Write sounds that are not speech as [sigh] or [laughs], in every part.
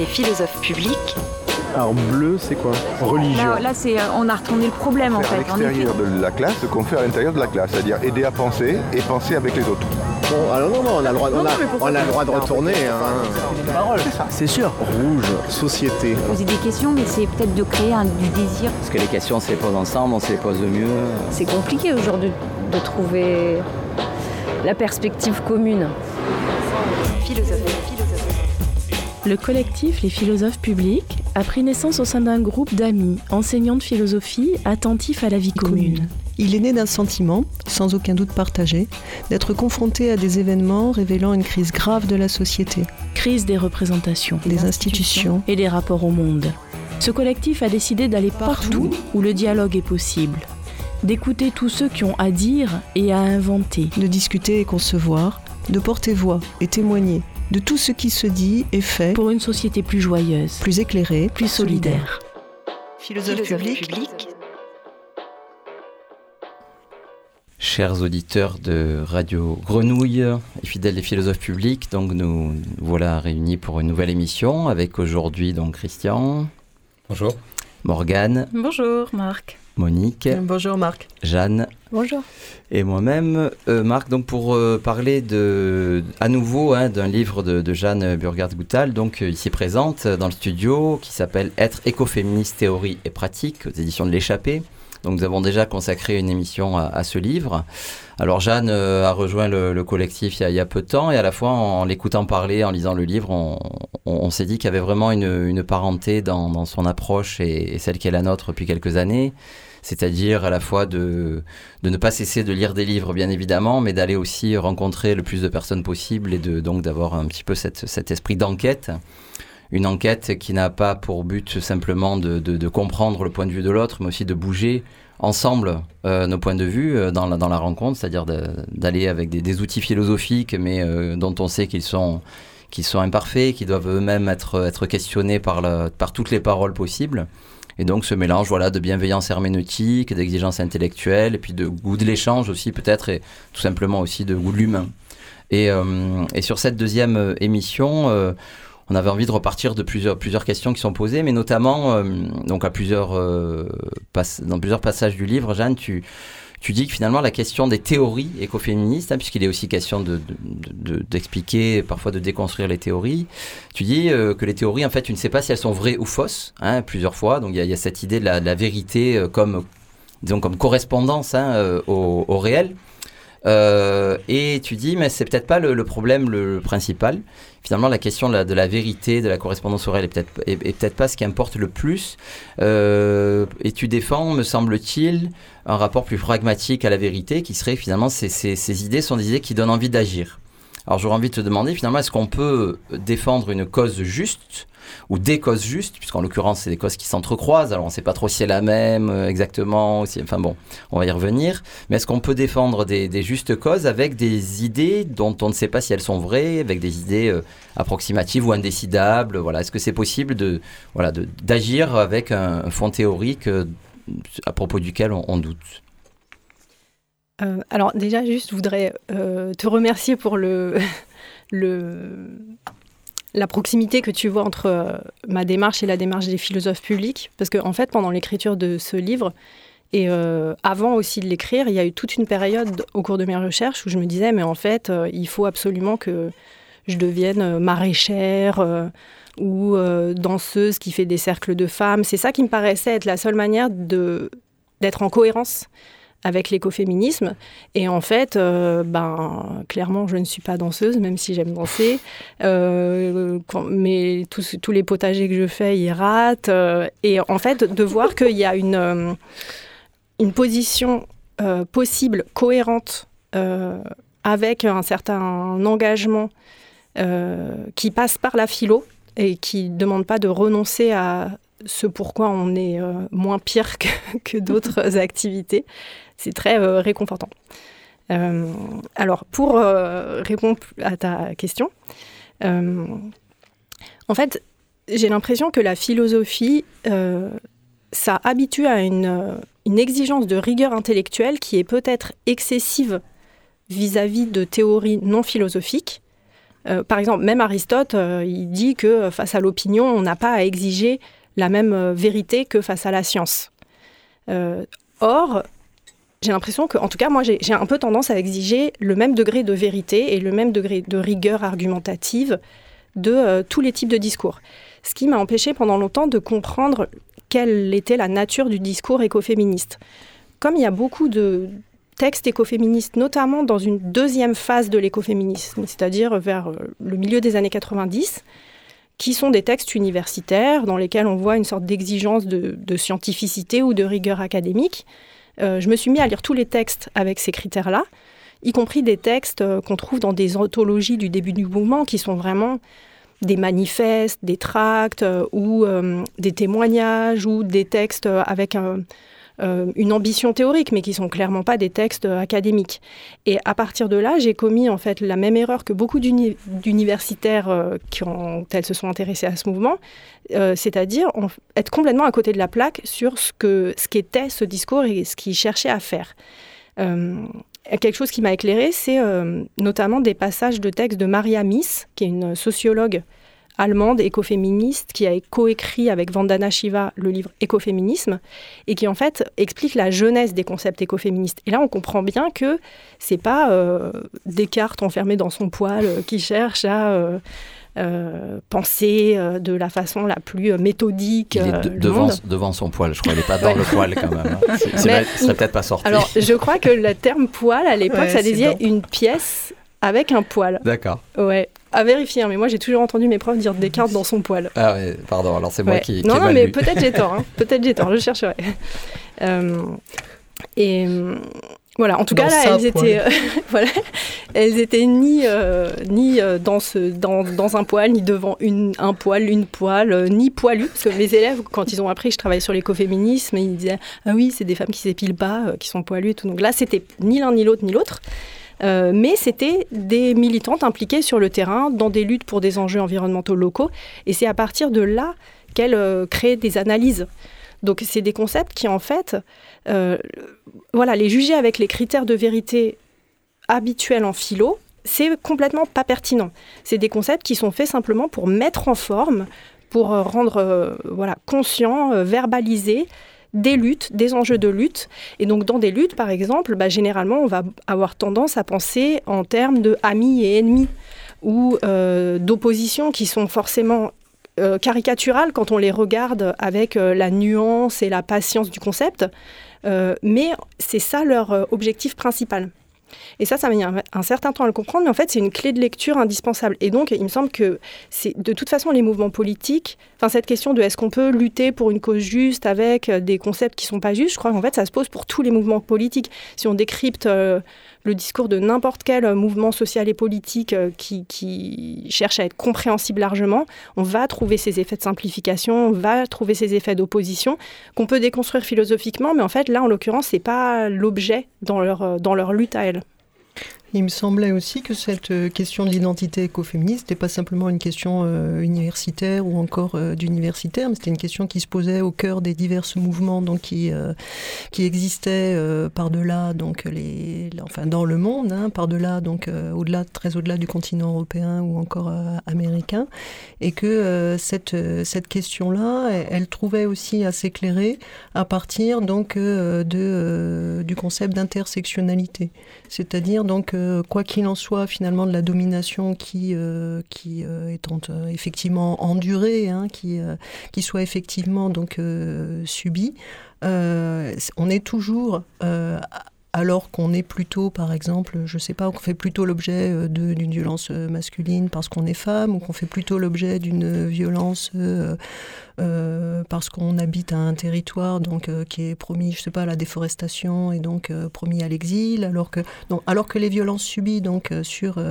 Les philosophes publics. Alors bleu, c'est quoi Religion. Là, là c'est, on a retourné le problème en à fait. l'extérieur de la classe ce qu'on fait à l'intérieur de la classe, c'est-à-dire aider à penser et penser avec les autres. Bon, alors non, non, on a le droit, on a, on a le droit de retourner. Hein. C'est sûr. Rouge, société. Poser des questions, mais c'est peut-être de créer un, du désir. Parce que les questions, on se les pose ensemble, on se les pose mieux. C'est compliqué aujourd'hui de trouver la perspective commune. Philosophes. Le collectif Les philosophes publics a pris naissance au sein d'un groupe d'amis, enseignants de philosophie, attentifs à la vie commune. Il est né d'un sentiment, sans aucun doute partagé, d'être confronté à des événements révélant une crise grave de la société, Crise des représentations des institutions. et des rapports au monde. Ce collectif a décidé d'aller partout où le dialogue est possible, d'écouter tous ceux qui ont à dire et à inventer. de discuter et concevoir, de porter voix et témoigner de tout ce qui se dit et fait, pour une société plus joyeuse, plus éclairé, plus solidaire. Philosophe Philosophes public, publics. Chers auditeurs de Radio Grenouille et fidèles des philosophes publics, donc nous voilà réunis pour une nouvelle émission avec aujourd'hui donc Christian, Bonjour. Morgane, Bonjour Marc. Monique, Bonjour Marc. Jeanne Bonjour. et moi-même, euh, Marc, donc pour euh, parler de, à nouveau hein, d'un livre de, de Jeanne Burgard-Goutal, donc euh, ici présente dans le studio, qui s'appelle Être écoféministe, théorie et pratique, aux éditions de l'Échappée. Donc nous avons déjà consacré une émission à, ce livre. Alors Jeanne euh, a rejoint le, le collectif il y, a, peu de temps et à la fois en, l'écoutant parler, en lisant le livre, on, s'est dit qu'il y avait vraiment une, parenté dans, son approche et, celle qui est la nôtre depuis quelques années. C'est-à-dire à la fois de, ne pas cesser de lire des livres, bien évidemment, mais d'aller aussi rencontrer le plus de personnes possible et de, donc d'avoir un petit peu cet esprit d'enquête. Une enquête qui n'a pas pour but simplement de, de- de comprendre le point de vue de l'autre, mais aussi de bouger ensemble euh, nos points de vue euh, dans, la, dans la rencontre, c'est-à-dire d'aller avec des, des outils philosophiques, mais euh, dont on sait qu'ils sont, qu'ils sont imparfaits, qui doivent eux-mêmes être, être questionnés par, la- par toutes les paroles possibles. Et donc ce mélange voilà, de bienveillance herméneutique, d'exigence intellectuelle, et puis de goût de l'échange aussi peut-être, et tout simplement aussi de goût de l'humain. Et, euh, et sur cette deuxième euh, émission, euh, on avait envie de repartir de plusieurs, plusieurs questions qui sont posées, mais notamment euh, donc à plusieurs, euh, dans plusieurs passages du livre, Jeanne, tu, tu dis que finalement la question des théories écoféministes, hein, puisqu'il est aussi question de- de- de- d'expliquer, parfois de déconstruire les théories, tu dis euh, que les théories, en fait, tu ne sais pas si elles sont vraies ou fausses, hein, plusieurs fois. Donc il y, a- cette idée de la, vérité comme, disons, comme correspondance hein, au réel. Euh, et tu dis, mais c'est peut-être pas le, le problème le, le principal. Finalement, la question de la, de la vérité, de la correspondance réel est peut-être est peut-être pas ce qui importe le plus. Euh, et tu défends, me semble-t-il, un rapport plus pragmatique à la vérité, qui serait finalement ces, ces, ces idées sont des idées qui donnent envie d'agir. Alors j'aurais envie de te demander finalement, est-ce qu'on peut défendre une cause juste ou des causes justes, puisqu'en l'occurrence c'est des causes qui s'entrecroisent, alors on ne sait pas trop si c'est la même euh, exactement, enfin bon, on va y revenir, mais est-ce qu'on peut défendre des, justes causes avec des idées dont on ne sait pas si elles sont vraies, avec des idées euh, approximatives ou indécidables, voilà, est-ce que c'est possible de, voilà, d'agir avec un, fond théorique euh, à propos duquel on doute? Euh, alors déjà, juste, je voudrais euh, te remercier pour [laughs] la proximité que tu vois entre euh, ma démarche et la démarche des philosophes publics. Parce qu'en en fait, pendant l'écriture de ce livre, et avant aussi de l'écrire, il y a eu toute une période au cours de mes recherches où je me disais, mais en fait, il faut absolument que je devienne maraîchère ou danseuse qui fait des cercles de femmes. C'est ça qui me paraissait être la seule manière d'être en cohérence avec l'écoféminisme. Et en fait, euh, ben, clairement, je ne suis pas danseuse, même si j'aime danser. Euh, quand- mais tous, tous les potagers que je fais, ils ratent. Euh, et en fait, de voir qu'il y a une, une position possible, cohérente, avec un certain engagement qui passe par la philo et qui ne demande pas de renoncer à ce pourquoi on est euh, moins pire que, que d'autres [laughs] activités. C'est très euh, réconfortant. Euh, alors, pour euh, répondre à ta question, en fait, j'ai l'impression que la philosophie, ça habitue à une, une exigence de rigueur intellectuelle qui est peut-être excessive vis-à-vis de théories non philosophiques, par exemple, même Aristote, il dit que face à l'opinion, on n'a pas à exiger la même vérité que face à la science. or, j'ai l'impression que, en tout cas, moi, j'ai un peu tendance à exiger le même degré de vérité et le même degré de rigueur argumentative de euh, tous les types de discours. Ce qui m'a empêché pendant longtemps de comprendre quelle était la nature du discours écoféministe. Comme il y a beaucoup de textes écoféministes, notamment dans une deuxième phase de l'écoféminisme, c'est-à-dire vers euh, le milieu des années 90, qui sont des textes universitaires dans lesquels on voit une sorte d'exigence de, de scientificité ou de rigueur académique, je me suis mis à lire tous les textes avec ces critères-là, y compris des textes euh, qu'on trouve dans des anthologies du début du mouvement qui sont vraiment des manifestes, des tracts euh, ou des témoignages ou des textes avec un, euh, une ambition théorique, mais qui sont clairement pas des textes euh, académiques. Et à partir de là, j'ai commis en fait la même erreur que beaucoup d'universitaires euh, qui ont, elles se sont intéressés à ce mouvement, c'est-à-dire être complètement à côté de la plaque sur ce que ce qu'était ce discours et ce qu'il cherchait à faire. quelque chose qui m'a éclairé, c'est notamment des passages de textes de Maria Miss, qui est une sociologue allemande écoféministe qui a coécrit avec Vandana Shiva le livre Écoféminisme et qui en fait explique la jeunesse des concepts écoféministes. Et là, on comprend bien que c'est pas euh, Descartes enfermé dans son poil euh, qui cherche à euh, penser de la façon la plus méthodique. Il est devant, devant, son poil, je crois. Il n'est pas dans le poil quand même. Hein. Il serait peut-être pas sorti. Alors, je crois que le terme poil, à l'époque, ça désignait une pièce avec un poil. D'accord. Ouais. À vérifier, hein, mais moi j'ai toujours entendu mes profs dire Descartes dans son poil. Ah oui, pardon, alors c'est moi qui. Non, non, mais peut-être j'ai tort, hein. [laughs] peut-être j'ai tort, je chercherai. [laughs] Euh, et voilà, en tout cas là, elles étaient, euh, [laughs] voilà, elles étaient ni, euh, ni dans, ce, dans, dans, un poil, ni devant une, un poil, une poêle, ni poilu. Parce que mes élèves, quand ils ont appris que je travaillais sur l'écoféminisme, ils disaient Ah oui, c'est des femmes qui s'épilent pas, qui sont poilues et tout. Donc là, c'était ni l'un ni l'autre ni l'autre. Euh, mais c'était des militantes impliquées sur le terrain dans des luttes pour des enjeux environnementaux locaux. Et c'est à partir de là qu'elles euh, créent des analyses. Donc c'est des concepts qui en fait, euh, voilà, les juger avec les critères de vérité habituels en philo, c'est complètement pas pertinent. C'est des concepts qui sont faits simplement pour mettre en forme, pour rendre voilà conscient, verbaliser des luttes, des enjeux de lutte. Et donc dans des luttes, par exemple, bah, généralement, on va avoir tendance à penser en termes de amis et ennemis ou euh, d'opposition qui sont forcément euh, caricaturales quand on les regarde avec euh, la nuance et la patience du concept. mais c'est ça leur objectif principal. Et ça, ça m'a mis un, certain temps à le comprendre, mais en fait, c'est une clé de lecture indispensable. Et donc, il me semble que c'est de toute façon les mouvements politiques, enfin cette question de est-ce qu'on peut lutter pour une cause juste avec euh, des concepts qui sont pas justes, je crois qu'en fait, ça se pose pour tous les mouvements politiques. Si on décrypte euh, le discours de n'importe quel euh, mouvement social et politique qui, qui, cherche à être compréhensible largement, on va trouver ces effets de simplification, on va trouver ces effets d'opposition qu'on peut déconstruire philosophiquement, mais en fait, là, en l'occurrence, c'est pas l'objet dans leur, dans leur lutte à elles. Il me semblait aussi que cette euh, question de l'identité écoféministe n'était pas simplement une question euh, universitaire ou encore euh, d'universitaire, mais c'était une question qui se posait au cœur des divers mouvements donc qui qui existaient par-delà donc les, enfin dans le monde, hein, par-delà donc au-delà très au-delà du continent européen ou encore américain, et que cette cette question-là, elle, trouvait aussi à s'éclairer à partir donc de du concept d'intersectionnalité, c'est-à-dire donc quoi qu'il en soit, finalement, de la domination qui, euh, euh, est effectivement endurée, hein, qui, euh, qui soit effectivement donc subie, on est toujours alors qu'on est plutôt, par exemple, je sais pas, qu'on fait plutôt l'objet d'une violence masculine parce qu'on est femme, ou qu'on fait plutôt l'objet d'une violence euh, parce qu'on habite un territoire donc euh, qui est promis, je sais pas, à la déforestation et donc euh, promis à l'exil, alors que alors que les violences subies donc sur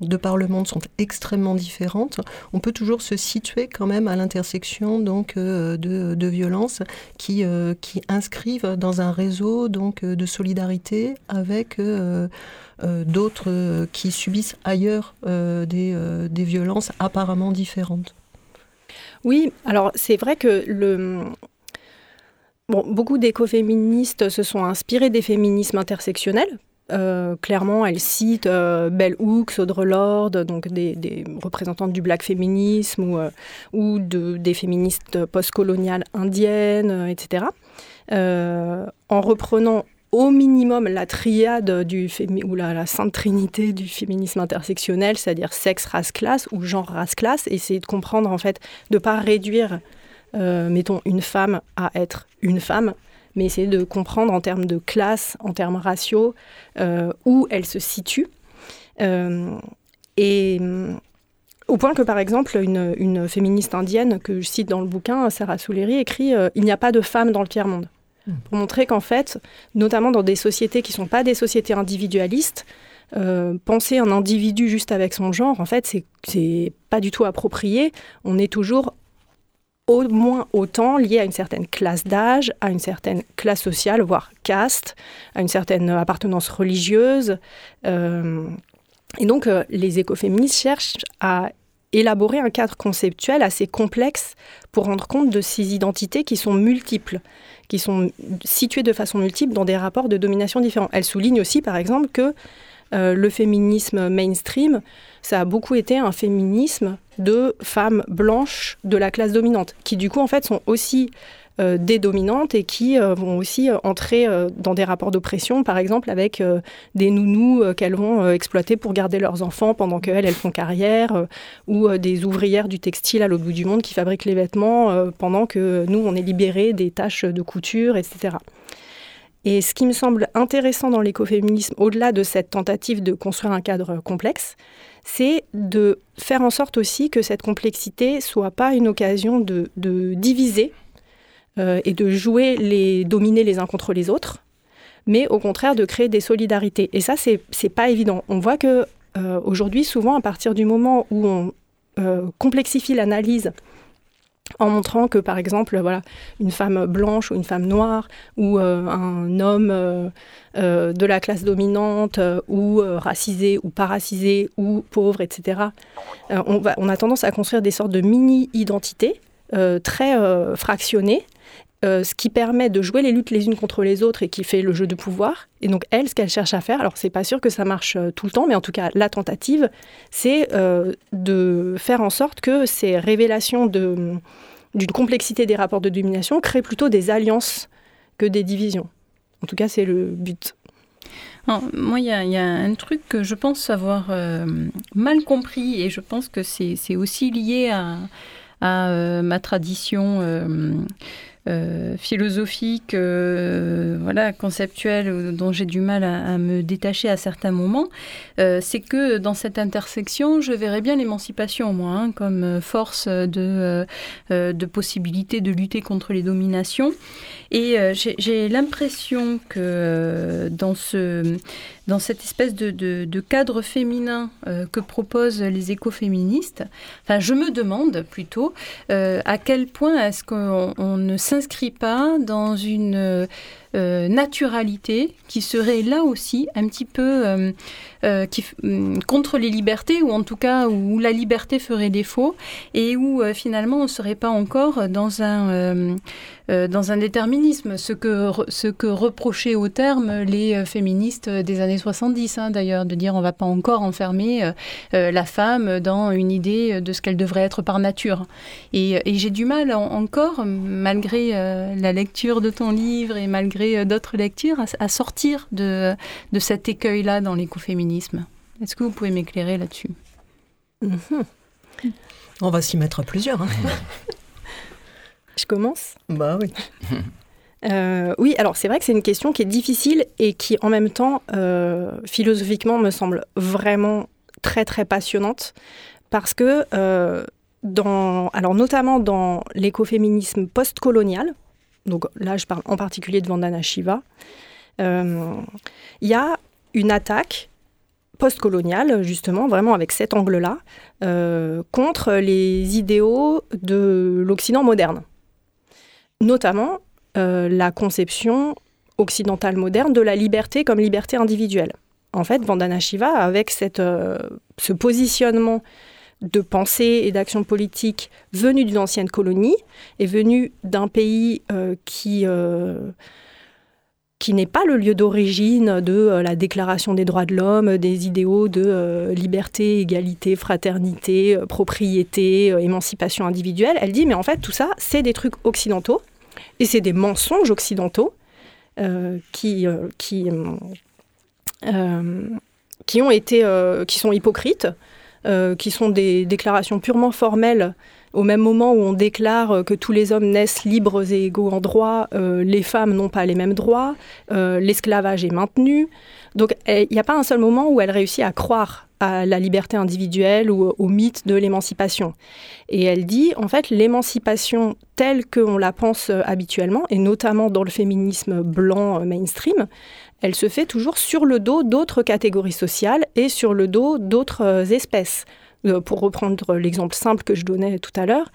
de par le monde sont extrêmement différentes, on peut toujours se situer quand même à l'intersection donc de, de violences qui qui inscrivent dans un réseau donc de solidarité avec d'autres qui subissent ailleurs des, des violences apparemment différentes. Oui, alors c'est vrai que le... Bon, beaucoup d'écoféministes se sont inspirés des féminismes intersectionnels euh, clairement, elle cite euh, Bell Hooks, Audre Lorde, donc des, représentantes du black féminisme ou, euh, ou de, des féministes postcoloniales indiennes, etc. en reprenant au minimum la triade du ou la, sainte trinité du féminisme intersectionnel, c'est-à-dire sexe, race, classe ou genre, race, classe, essayer de comprendre en fait, de pas réduire, mettons, une femme à être une femme, mais essayer de comprendre en termes de classe, en termes raciaux, euh, où elle se situe. Euh, et au point que, par exemple, une, féministe indienne que je cite dans le bouquin, Sarah Souleri, écrit euh, Il n'y a pas de femmes dans le tiers-monde. Hmm. Pour montrer qu'en fait, notamment dans des sociétés qui ne sont pas des sociétés individualistes, penser un individu juste avec son genre, en fait, c'est pas du tout approprié. On est toujours au moins autant lié à une certaine classe d'âge, à une certaine classe sociale, voire caste, à une certaine appartenance religieuse. Euh, et donc, euh, les écoféministes cherchent à élaborer un cadre conceptuel assez complexe pour rendre compte de ces identités qui sont multiples, qui sont situées de façon multiple dans des rapports de domination différents. Elle souligne aussi, par exemple, que euh, le féminisme mainstream, ça a beaucoup été un féminisme de femmes blanches de la classe dominante, qui du coup en fait sont aussi euh, des dominantes et qui euh, vont aussi entrer dans des rapports d'oppression, par exemple avec des nounous qu'elles vont exploiter pour garder leurs enfants pendant qu'elles, elles font carrière, ou des ouvrières du textile à l'autre bout du monde qui fabriquent les vêtements pendant que nous, on est libérés des tâches de couture, etc. Et ce qui me semble intéressant dans l'écoféminisme, au-delà de cette tentative de construire un cadre complexe, c'est de faire en sorte aussi que cette complexité soit pas une occasion de, diviser euh, et de jouer les dominer les uns contre les autres, mais au contraire de créer des solidarités. Et ça, c'est n'est pas évident. On voit que euh, aujourd'hui, souvent, à partir du moment où on euh, complexifie l'analyse en montrant que, par exemple, voilà, une femme blanche ou une femme noire ou un homme de la classe dominante ou racisé ou paracisé ou pauvre, etc., on, a tendance à construire des sortes de mini-identités très fractionnées euh, ce qui permet de jouer les luttes les unes contre les autres et qui fait le jeu de pouvoir. Et donc elle, ce qu'elle cherche à faire, alors c'est pas sûr que ça marche euh, tout le temps, mais en tout cas la tentative, c'est euh, de faire en sorte que ces révélations d'une complexité des rapports de domination créent plutôt des alliances que des divisions. En tout cas, c'est le but. moi, il y, a un truc que je pense avoir mal compris et je pense que c'est aussi lié à ma tradition euh, philosophique, euh, voilà, conceptuelle, dont j'ai du mal à, me détacher à certains moments, euh, c'est que dans cette intersection, je verrais bien l'émancipation, moi, hein, comme force de, de possibilité de lutter contre les dominations. Et j'ai l'impression que dans ce dans cette espèce de, cadre féminin euh, que proposent les écoféministes, enfin, je me demande plutôt euh, à quel point est-ce qu'on ne s'inscrit pas dans une euh, naturalité qui serait là aussi un petit peu qui, mm, contre les libertés, ou en tout cas où la liberté ferait défaut, et où finalement on ne serait pas encore dans un euh, dans un déterminisme, ce que, ce que reprochaient au terme les euh, féministes des années 70, hein, d'ailleurs, de dire on ne va pas encore enfermer euh, la femme dans une idée de ce qu'elle devrait être par nature. Et, j'ai du mal encore, malgré la lecture de ton livre et malgré d'autres lectures, à, sortir de, de cet écueil-là dans l'écoféminisme. Est-ce que vous pouvez m'éclairer là-dessus? Mhm. On va s'y mettre à plusieurs. Hein. [laughs] Je commence? Bah oui. [laughs] Euh, oui, alors c'est vrai que c'est une question qui est difficile et qui en même temps, euh, philosophiquement, me semble vraiment très très passionnante parce que, euh, dans, alors notamment dans l'écoféminisme postcolonial, donc là je parle en particulier de Vandana Shiva, il y a une attaque postcoloniale, justement, vraiment avec cet angle-là, contre les idéaux de l'Occident moderne notamment euh, la conception occidentale moderne de la liberté comme liberté individuelle. En fait, Vandana Shiva, avec cette, euh, ce positionnement de pensée et d'action politique venu d'une ancienne colonie et venu d'un pays euh, qui, qui n'est pas le lieu d'origine de euh, la Déclaration des droits de l'homme, des idéaux de euh, liberté, égalité, fraternité, euh, propriété, émancipation individuelle. Elle dit, mais en fait, tout ça, c'est des trucs occidentaux, et c'est des mensonges occidentaux qui, qui, qui, ont été, qui sont hypocrites, qui sont des déclarations purement formelles au même moment où on déclare euh, que tous les hommes naissent libres et égaux en droit, euh, les femmes n'ont pas les mêmes droits, euh, l'esclavage est maintenu. Donc il n'y a pas un seul moment où elle réussit à croire à la liberté individuelle ou au mythe de l'émancipation. Et elle dit, en fait, l'émancipation telle qu'on la pense habituellement, et notamment dans le féminisme blanc mainstream, elle se fait toujours sur le dos d'autres catégories sociales et sur le dos d'autres espèces. Euh, pour reprendre l'exemple simple que je donnais tout à l'heure,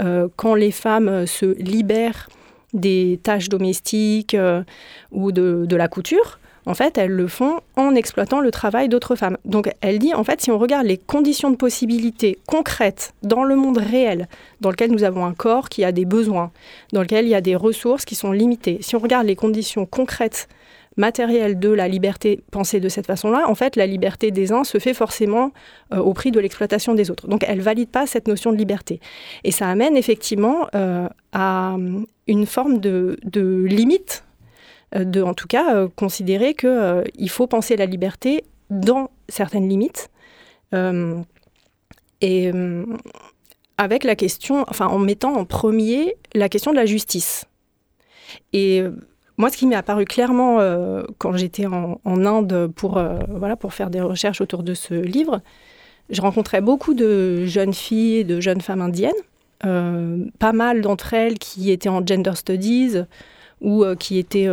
euh, quand les femmes se libèrent des tâches domestiques euh, ou de, la couture, en fait, elles le font en exploitant le travail d'autres femmes. Donc, elle dit, en fait, si on regarde les conditions de possibilité concrètes dans le monde réel, dans lequel nous avons un corps qui a des besoins, dans lequel il y a des ressources qui sont limitées, si on regarde les conditions concrètes matériel de la liberté pensée de cette façon-là, en fait, la liberté des uns se fait forcément euh, au prix de l'exploitation des autres. Donc, elle valide pas cette notion de liberté. Et ça amène effectivement euh, à une forme de, limite, euh, de, en tout cas, considérer qu'il faut penser la liberté dans certaines limites. et avec la question, enfin, en mettant en premier la question de la justice. Et moi, ce qui m'est apparu clairement euh, quand j'étais en, Inde pour, euh, voilà, pour faire des recherches autour de ce livre, je rencontrais beaucoup de jeunes filles, de jeunes femmes indiennes, euh, pas mal d'entre elles qui étaient en gender studies ou qui, étaient,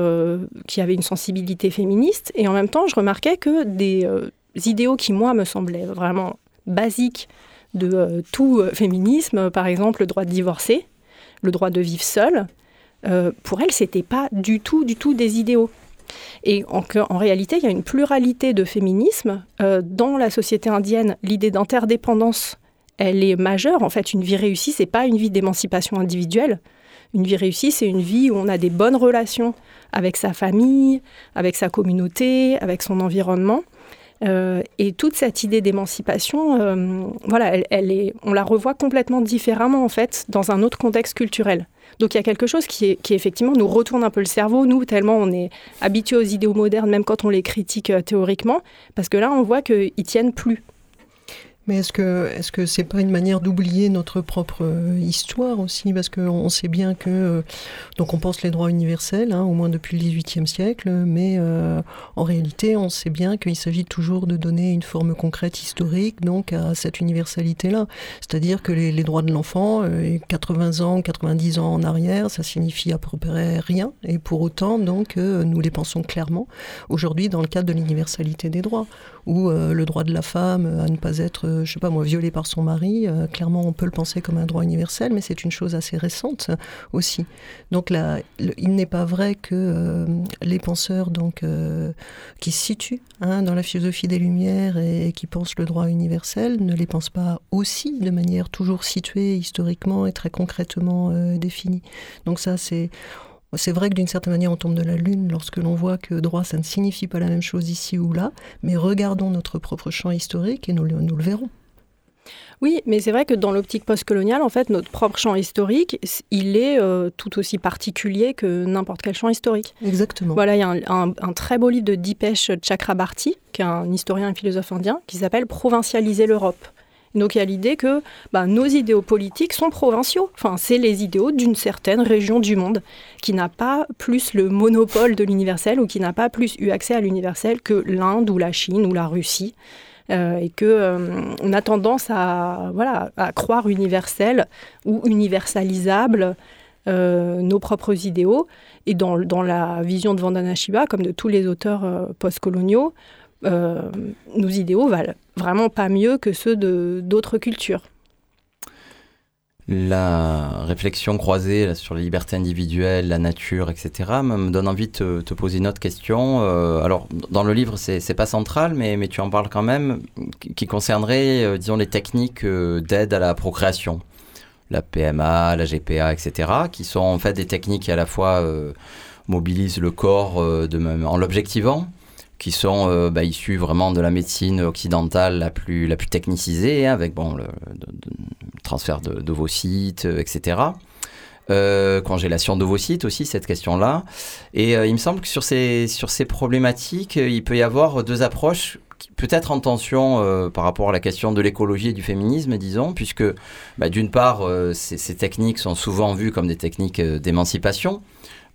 qui avaient une sensibilité féministe. Et en même temps, je remarquais que des idéaux qui, moi, me semblaient vraiment basiques de tout féminisme, par exemple le droit de divorcer, le droit de vivre seul, euh, pour elle, c'était pas du tout, du tout des idéaux. Et en, en réalité, il y a une pluralité de féminisme. Euh, dans la société indienne, l'idée d'interdépendance, elle est majeure. En fait, une vie réussie, c'est pas une vie d'émancipation individuelle. Une vie réussie, c'est une vie où on a des bonnes relations avec sa famille, avec sa communauté, avec son environnement. Euh, et toute cette idée d'émancipation, voilà, elle, est, on la revoit complètement différemment en fait dans un autre contexte culturel. Donc il y a quelque chose qui, qui effectivement nous retourne un peu le cerveau, nous, tellement on est habitué aux idéaux modernes, même quand on les critique euh, théoriquement, parce que là, on voit qu'ils tiennent plus. Mais est-ce que est-ce que c'est pas une manière d'oublier notre propre euh, histoire aussi? Parce qu'on sait bien que euh, donc on pense les droits universels hein, au moins depuis le XVIIIe siècle mais euh, en réalité on sait bien qu'il s'agit toujours de donner une forme concrète historique donc à cette universalité là c'est-à-dire que les, droits de l'enfant 80 ans 90 ans en arrière ça signifie à peu près rien et pour autant donc nous les pensons clairement aujourd'hui dans le cadre de l'universalité des droits ou le droit de la femme à ne pas être je sais pas moi, violée par son mari, euh, clairement on peut le penser comme un droit universel, mais c'est une chose assez récente aussi. Donc là, il n'est pas vrai que euh, les penseurs donc euh, qui se situent hein, dans la philosophie des Lumières et, qui pensent le droit universel ne les pensent pas aussi de manière toujours située historiquement et très concrètement définie. Donc ça c'est c'est vrai que d'une certaine manière, on tombe de la lune lorsque l'on voit que droit, ça ne signifie pas la même chose ici ou là, mais regardons notre propre champ historique et nous, nous le verrons. Oui, mais c'est vrai que dans l'optique postcoloniale, en fait, notre propre champ historique, il est euh, tout aussi particulier que n'importe quel champ historique. Exactement. Voilà, il y a un, très beau livre de Dipesh Chakrabarti, qui est un historien et philosophe indien, qui s'appelle Provincialiser l'Europe. Donc il y a l'idée que bah, nos idéaux politiques sont provinciaux. Enfin, c'est les idéaux d'une certaine région du monde qui n'a pas plus le monopole de l'universel ou qui n'a pas plus eu accès à l'universel que l'Inde ou la Chine ou la Russie. Euh, et que euh, on a tendance à voilà à croire universel ou universalisable euh, nos propres idéaux. Et dans, la vision de Vandana Shiva, comme de tous les auteurs postcoloniaux, nos idéaux valent vraiment pas mieux que ceux d'autres cultures. La réflexion croisée sur les libertés individuelles, la nature, etc., me donne envie de te, poser une autre question. Euh, alors, dans le livre, c'est pas central, mais, mais, tu en parles quand même, qui concernerait, euh, disons, les techniques euh, d'aide à la procréation. La PMA, la GPA, etc., qui sont en fait des techniques à la fois mobilisent le corps de même, en l'objectivant qui sont bah, issus vraiment de la médecine occidentale la plus, la plus technicisée, hein, avec bon, le, transfert d'ovocytes, etc. Euh, congélation d'ovocytes aussi, cette question-là. Et euh, il me semble que sur ces, sur ces problématiques, euh, il peut y avoir deux approches peut-être en tension par rapport à la question de l'écologie et du féminisme, disons, puisque bah, d'une part, ces, ces, techniques sont souvent vues comme des techniques d'émancipation,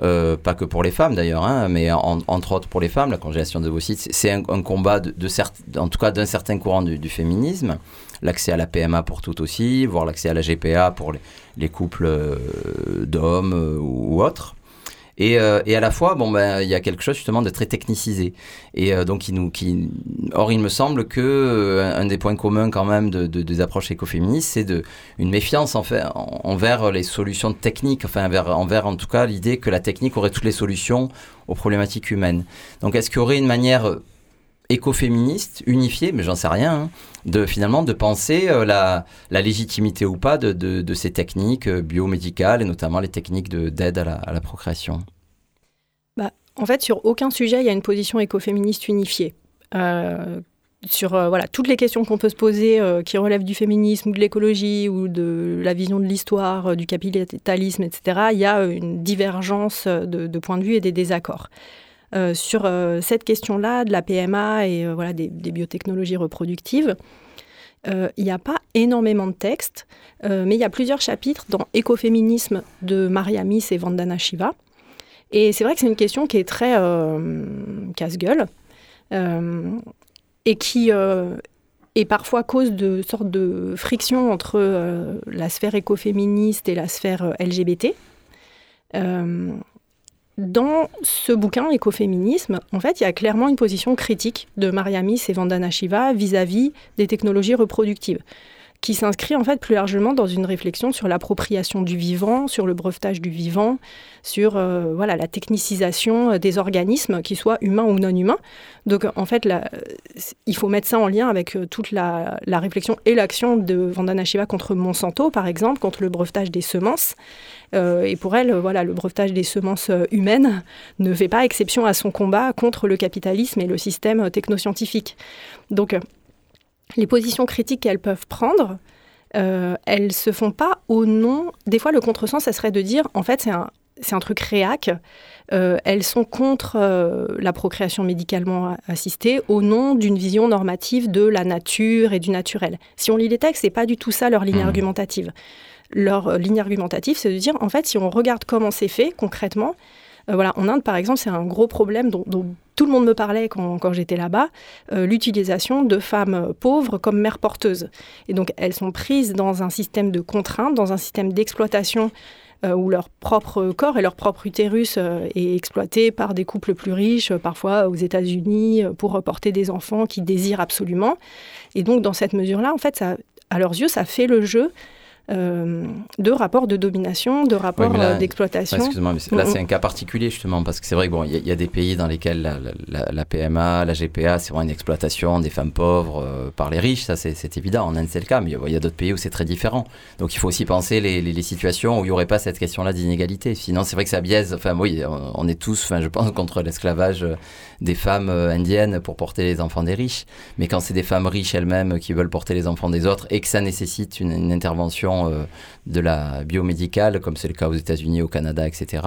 euh, pas que pour les femmes d'ailleurs, hein, mais entre autres pour les femmes, la congélation de d'ovocytes, c'est un, combat de, en tout cas d'un certain courant du, féminisme. L'accès à la PMA pour toutes aussi, voire l'accès à la GPA pour les, couples euh, d'hommes euh, ou autres. Euh, et, à la fois, bon, ben, il y a quelque chose justement de très technicisé. Et euh, donc, il nous, qui... or, il me semble que euh, un des points communs quand même de, des approches écoféministes, c'est de une méfiance en fait, envers les solutions techniques, enfin envers, envers en tout cas l'idée que la technique aurait toutes les solutions aux problématiques humaines. Donc, est-ce qu'il y aurait une manière écoféministe, unifié, mais j'en sais rien, hein, de finalement de penser euh, la, légitimité ou pas de, ces techniques euh, biomédicales et notamment les techniques d'aide à, la, procréation bah, En fait, sur aucun sujet, il y a une position écoféministe unifiée. Euh, sur voilà, toutes les questions qu'on peut se poser qui relèvent du féminisme ou de l'écologie ou de la vision de l'histoire, du capitalisme, etc., il y a une divergence de, de points de vue et des désaccords. Euh, sur euh, cette question-là de la PMA et euh, voilà, des, biotechnologies reproductives. Il n'y a pas énormément de textes, mais il y a plusieurs chapitres dans Écoféminisme de Maria Miss et Vandana Shiva. Et c'est vrai que c'est une question qui est très casse-gueule et qui est parfois cause de sortes de frictions entre la sphère écoféministe et la sphère LGBT dans ce bouquin, Écoféminisme, en fait, il y a clairement une position critique de Mariamis et Vandana Shiva vis-à-vis des technologies reproductives, qui s'inscrit en fait plus largement dans une réflexion sur l'appropriation du vivant, sur le brevetage du vivant, sur euh, voilà la technicisation des organismes, qu'ils soient humains ou non humains. Donc en fait, il faut mettre ça en lien avec euh, toute la, réflexion et l'action de Vandana Shiva contre Monsanto, par exemple, contre le brevetage des semences. Euh, et pour elle, voilà, le brevetage des semences euh, humaines ne fait pas exception à son combat contre le capitalisme et le système technoscientifique. Donc, euh, les positions critiques qu'elles peuvent prendre, euh, elles se font pas au nom. Des fois, le contresens, ça serait de dire, en fait, c'est un, c'est un truc réac. elles sont contre la procréation médicalement assistée au nom d'une vision normative de la nature et du naturel. Si on lit les textes, c'est pas du tout ça leur ligne mmh. argumentative leur euh, ligne argumentative, c'est de dire, en fait, si on regarde comment c'est fait concrètement, euh, voilà, en Inde, par exemple, c'est un gros problème dont, tout le monde me parlait quand, j'étais là-bas, euh, l'utilisation de femmes pauvres comme mères porteuses. Et donc, elles sont prises dans un système de contraintes, dans un système d'exploitation où leur propre corps et leur propre utérus est exploité par des couples plus riches, parfois aux États-Unis, pour porter des enfants qui désirent absolument. Et donc, dans cette mesure-là, en fait, à leurs yeux, ça fait le jeu euh, de rapports de domination, de rapports euh, d'exploitation. Excuse-moi, mais là c'est un cas particulier justement, parce que c'est vrai qu'il bon, y, y, a des pays dans lesquels la, PMA, la GPA, c'est vraiment une exploitation des femmes pauvres euh, par les riches, ça c'est évident, en Inde c'est le cas, mais il y a d'autres pays où c'est très différent. Donc il faut aussi penser les, les, situations où il n'y aurait pas cette question-là d'inégalité. Sinon c'est vrai que ça biaise, enfin oui, on, est tous, enfin je pense, contre l'esclavage des femmes indiennes pour porter les enfants des riches, mais quand c'est des femmes riches elles-mêmes qui veulent porter les enfants des autres et que ça nécessite une, une intervention euh, de la biomédicale, comme c'est le cas aux États-Unis, au Canada, etc.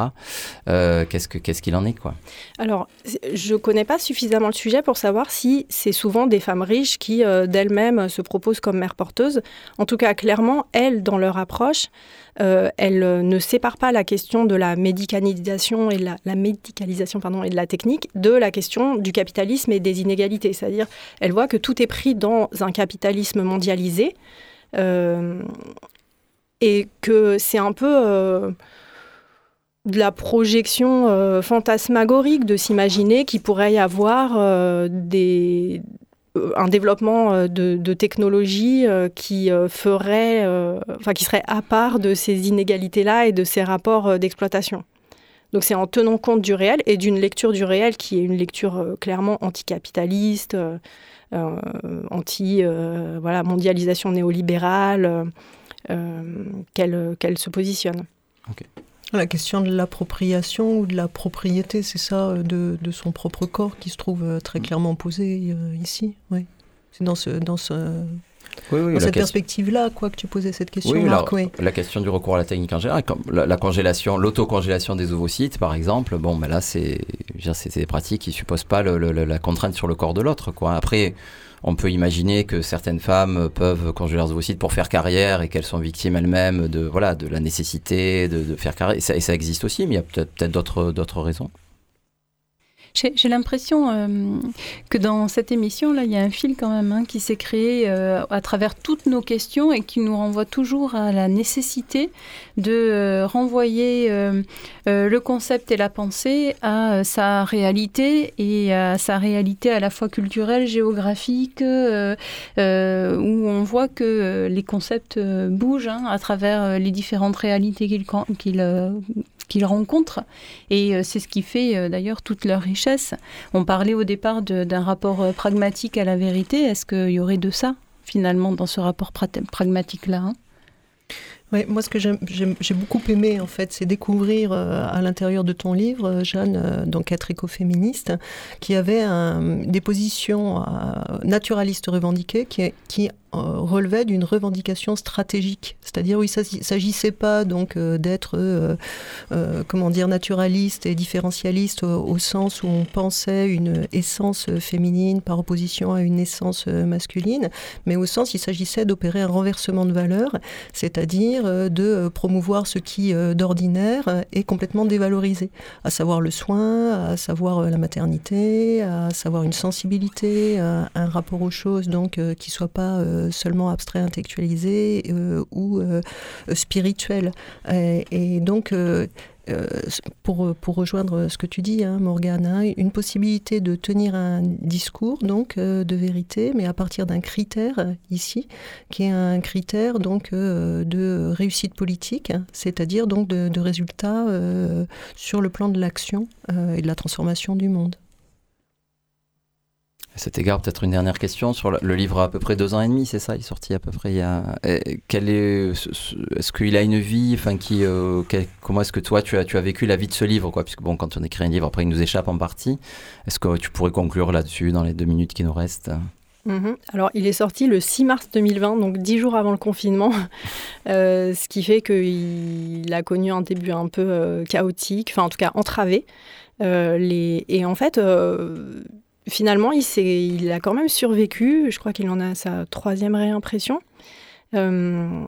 Euh, qu'est-ce qu'il en est quoi? Alors, je ne connais pas suffisamment le sujet pour savoir si c'est souvent des femmes riches qui, euh, d'elles-mêmes, se proposent comme mères porteuses. En tout cas, clairement, elles, dans leur approche, elles ne séparent pas la question de la médicalisation et la, médicalisation pardon, et de la technique de la question du capitalisme et des inégalités. C'est-à-dire, elles voient que tout est pris dans un capitalisme mondialisé. Et que c'est un peu euh, de la projection euh, fantasmagorique de s'imaginer qu'il pourrait y avoir euh, un développement de, de technologies qui ferait, enfin qui serait à part de ces inégalités-là et de ces rapports d'exploitation. Donc c'est en tenant compte du réel et d'une lecture du réel qui est une lecture clairement anticapitaliste, anti voilà mondialisation néolibérale. Euh, qu'elle se positionne. La question de l'appropriation ou de la propriété, c'est ça, de, de, son propre corps qui se trouve très clairement posé ici. Oui. C'est dans ce, dans ce, dans cette perspective-là, quoi, que tu posais cette question, oui, La question du recours à la technique en général, comme la, congélation, l'autocongélation des ovocytes, par exemple, bon, ben là, c'est des pratiques qui ne supposent pas la contrainte sur le corps de l'autre, quoi. Après, on peut imaginer que certaines femmes peuvent congeler leurs ovocytes pour faire carrière et qu'elles sont victimes elles-mêmes de, voilà, de la nécessité de, faire carrière. Et ça, existe aussi, mais il y a peut-être d'autres raisons. J'ai l'impression euh, que dans cette émission-là, il y a un fil quand même hein, qui s'est créé euh, à travers toutes nos questions et qui nous renvoie toujours à la nécessité de euh, renvoyer le concept et la pensée à sa réalité et à sa réalité à la fois culturelle, géographique, où on voit que les concepts bougent hein, à travers les différentes réalités qu'ils qu'ils rencontrent. Et euh, c'est ce qui fait euh, d'ailleurs toute leur richesse. On parlait au départ d'un rapport euh, pragmatique à la vérité. Est-ce qu'il y aurait de ça, finalement, dans ce rapport pragmatique-là hein? Moi, ce que j'ai beaucoup aimé, en fait, c'est découvrir à l'intérieur de ton livre, Jeanne, donc être écoféministe, qui avait des positions naturalistes revendiquées qui, relevait d'une revendication stratégique. C'est-à-dire, oui, il ne s'agissait pas donc euh, d'être, euh, comment dire, naturaliste et différentialiste au, sens où on pensait une essence féminine par opposition à une essence masculine, mais au sens, il s'agissait d'opérer un renversement de valeur, c'est-à-dire de promouvoir ce qui, d'ordinaire, est complètement dévalorisé, à savoir le soin, à savoir la maternité, à savoir une sensibilité, un rapport aux choses donc qui soit pas seulement abstrait, intellectualisé euh, ou euh, spirituel. Et, donc, euh, pour, pour, rejoindre ce que tu dis, hein, Morgane, hein, une possibilité de tenir un discours donc de vérité, mais à partir d'un critère ici, qui est un critère donc de réussite politique, c'est-à-dire donc de, de résultats sur le plan de l'action et de la transformation du monde. À cet égard, peut-être une dernière question sur le, livre à peu près deux ans et demi, c'est ça? Il est sorti à peu près il y a. Quel est, est-ce qu'il a une vie Enfin, euh, comment est-ce que toi tu as, vécu la vie de ce livre, quoi? Puisque bon, quand on écrit un livre, après il nous échappe en partie. Est-ce que tu pourrais conclure là-dessus dans les deux minutes qui nous restent? Mhm. Alors, il est sorti le 6 mars 2020, donc dix jours avant le confinement, [laughs] euh, ce qui fait qu'il a connu un début un peu euh, chaotique, enfin en tout cas entravé. Et en fait, finalement, il, a quand même survécu. Je crois qu'il en a sa troisième réimpression. Euh,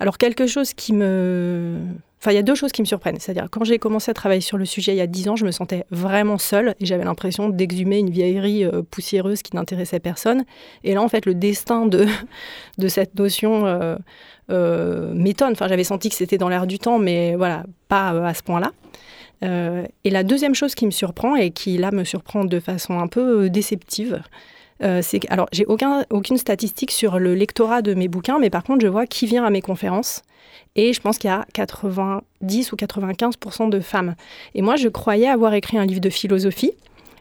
alors, quelque chose qui me. Enfin, il y a deux choses qui me surprennent. C'est-à-dire, quand j'ai commencé à travailler sur le sujet il y a dix ans, je me sentais vraiment seule et j'avais l'impression d'exhumer une vieillerie euh, poussiéreuse qui n'intéressait personne. Et là, en fait, le destin de, [laughs] de cette notion euh, m'étonne. Enfin, j'avais senti que c'était dans l'air du temps, mais voilà, pas à ce point-là. Euh, et la deuxième chose qui me surprend et qui là me surprend de façon un peu euh, déceptive, euh, c'est que, alors j'ai aucun, aucune statistique sur le lectorat de mes bouquins, mais par contre je vois qui vient à mes conférences. Et je pense qu'il y a 90 ou 95% de femmes. Et moi, je croyais avoir écrit un livre de philosophie.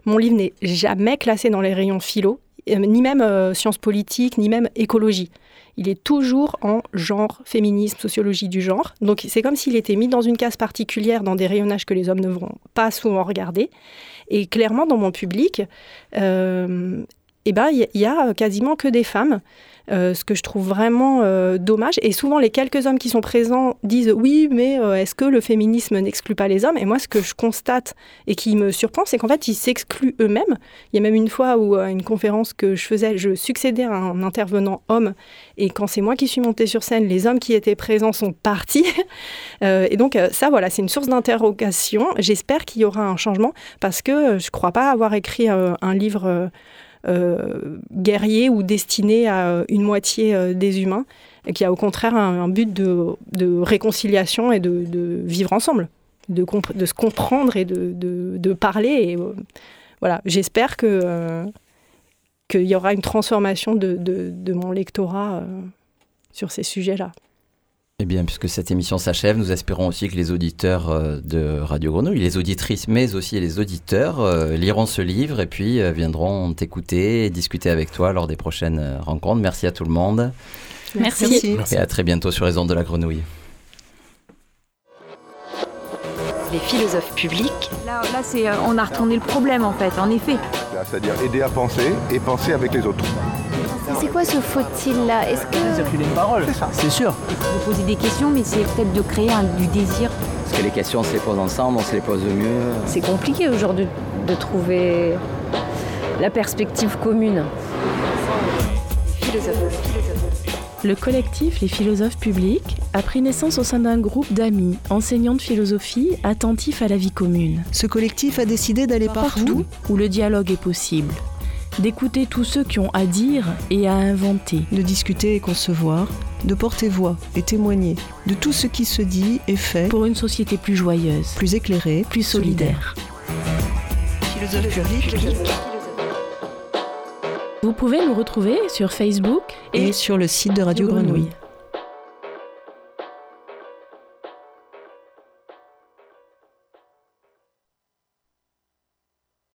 Mon livre n'est jamais classé dans les rayons philo, ni même sciences politiques, ni même écologie il est toujours en genre, féminisme, sociologie du genre. Donc c'est comme s'il était mis dans une case particulière dans des rayonnages que les hommes ne vont pas souvent regarder. Et clairement, dans mon public, euh, eh ben, il y, a quasiment que des femmes. Euh, ce que je trouve vraiment euh, dommage. Et souvent, les quelques hommes qui sont présents disent oui, mais euh, est-ce que le féminisme n'exclut pas les hommes? Et moi, ce que je constate et qui me surprend, c'est qu'en fait, ils s'excluent eux-mêmes. Il y a même une fois où, à une conférence que je faisais, je succédais à un intervenant homme. Et quand c'est moi qui suis montée sur scène, les hommes qui étaient présents sont partis. [laughs] et donc, ça, voilà, c'est une source d'interrogation. J'espère qu'il y aura un changement parce que je ne crois pas avoir écrit un livre guerrier ou destiné à une moitié euh, des humains, et qui a au contraire un, but de, réconciliation et de, vivre ensemble, de, se comprendre et de, parler. Euh, voilà, j'espère que qu'il y aura une transformation de, mon lectorat sur ces sujets-là. Eh bien, puisque cette émission s'achève, nous espérons aussi que les auditeurs euh, de Radio Grenouille, les auditrices, mais aussi les auditeurs, euh, liront ce livre et puis euh, viendront t'écouter et discuter avec toi lors des prochaines rencontres. Merci à tout le monde. Merci. Et à très bientôt sur les ondes de la Grenouille. Les philosophes publics. Là, là c'est, euh, on a retourné le problème en fait, en effet. C'est-à-dire aider à penser et penser avec les autres. C'est quoi ce faut-il là Est-ce que. Circuler une parole, c'est sûr. De poser des questions, mais c'est peut-être de créer un- du désir. Parce que les questions, on se les pose ensemble, on se les pose mieux. C'est compliqué aujourd'hui de trouver la perspective commune. Philosophes. Le collectif Les philosophes publics a pris naissance au sein d'un groupe d'amis, enseignants de philosophie, attentifs à la vie commune. Ce collectif a décidé d'aller partout où le dialogue est possible, d'écouter tous ceux qui ont à dire et à inventer. de discuter et concevoir, de porter voix et témoigner de tout ce qui se dit et fait pour une société plus joyeuse, plus éclairé, plus solidaire. Philosophe public Vous pouvez nous retrouver sur Facebook et sur le site de Radio Grenouille.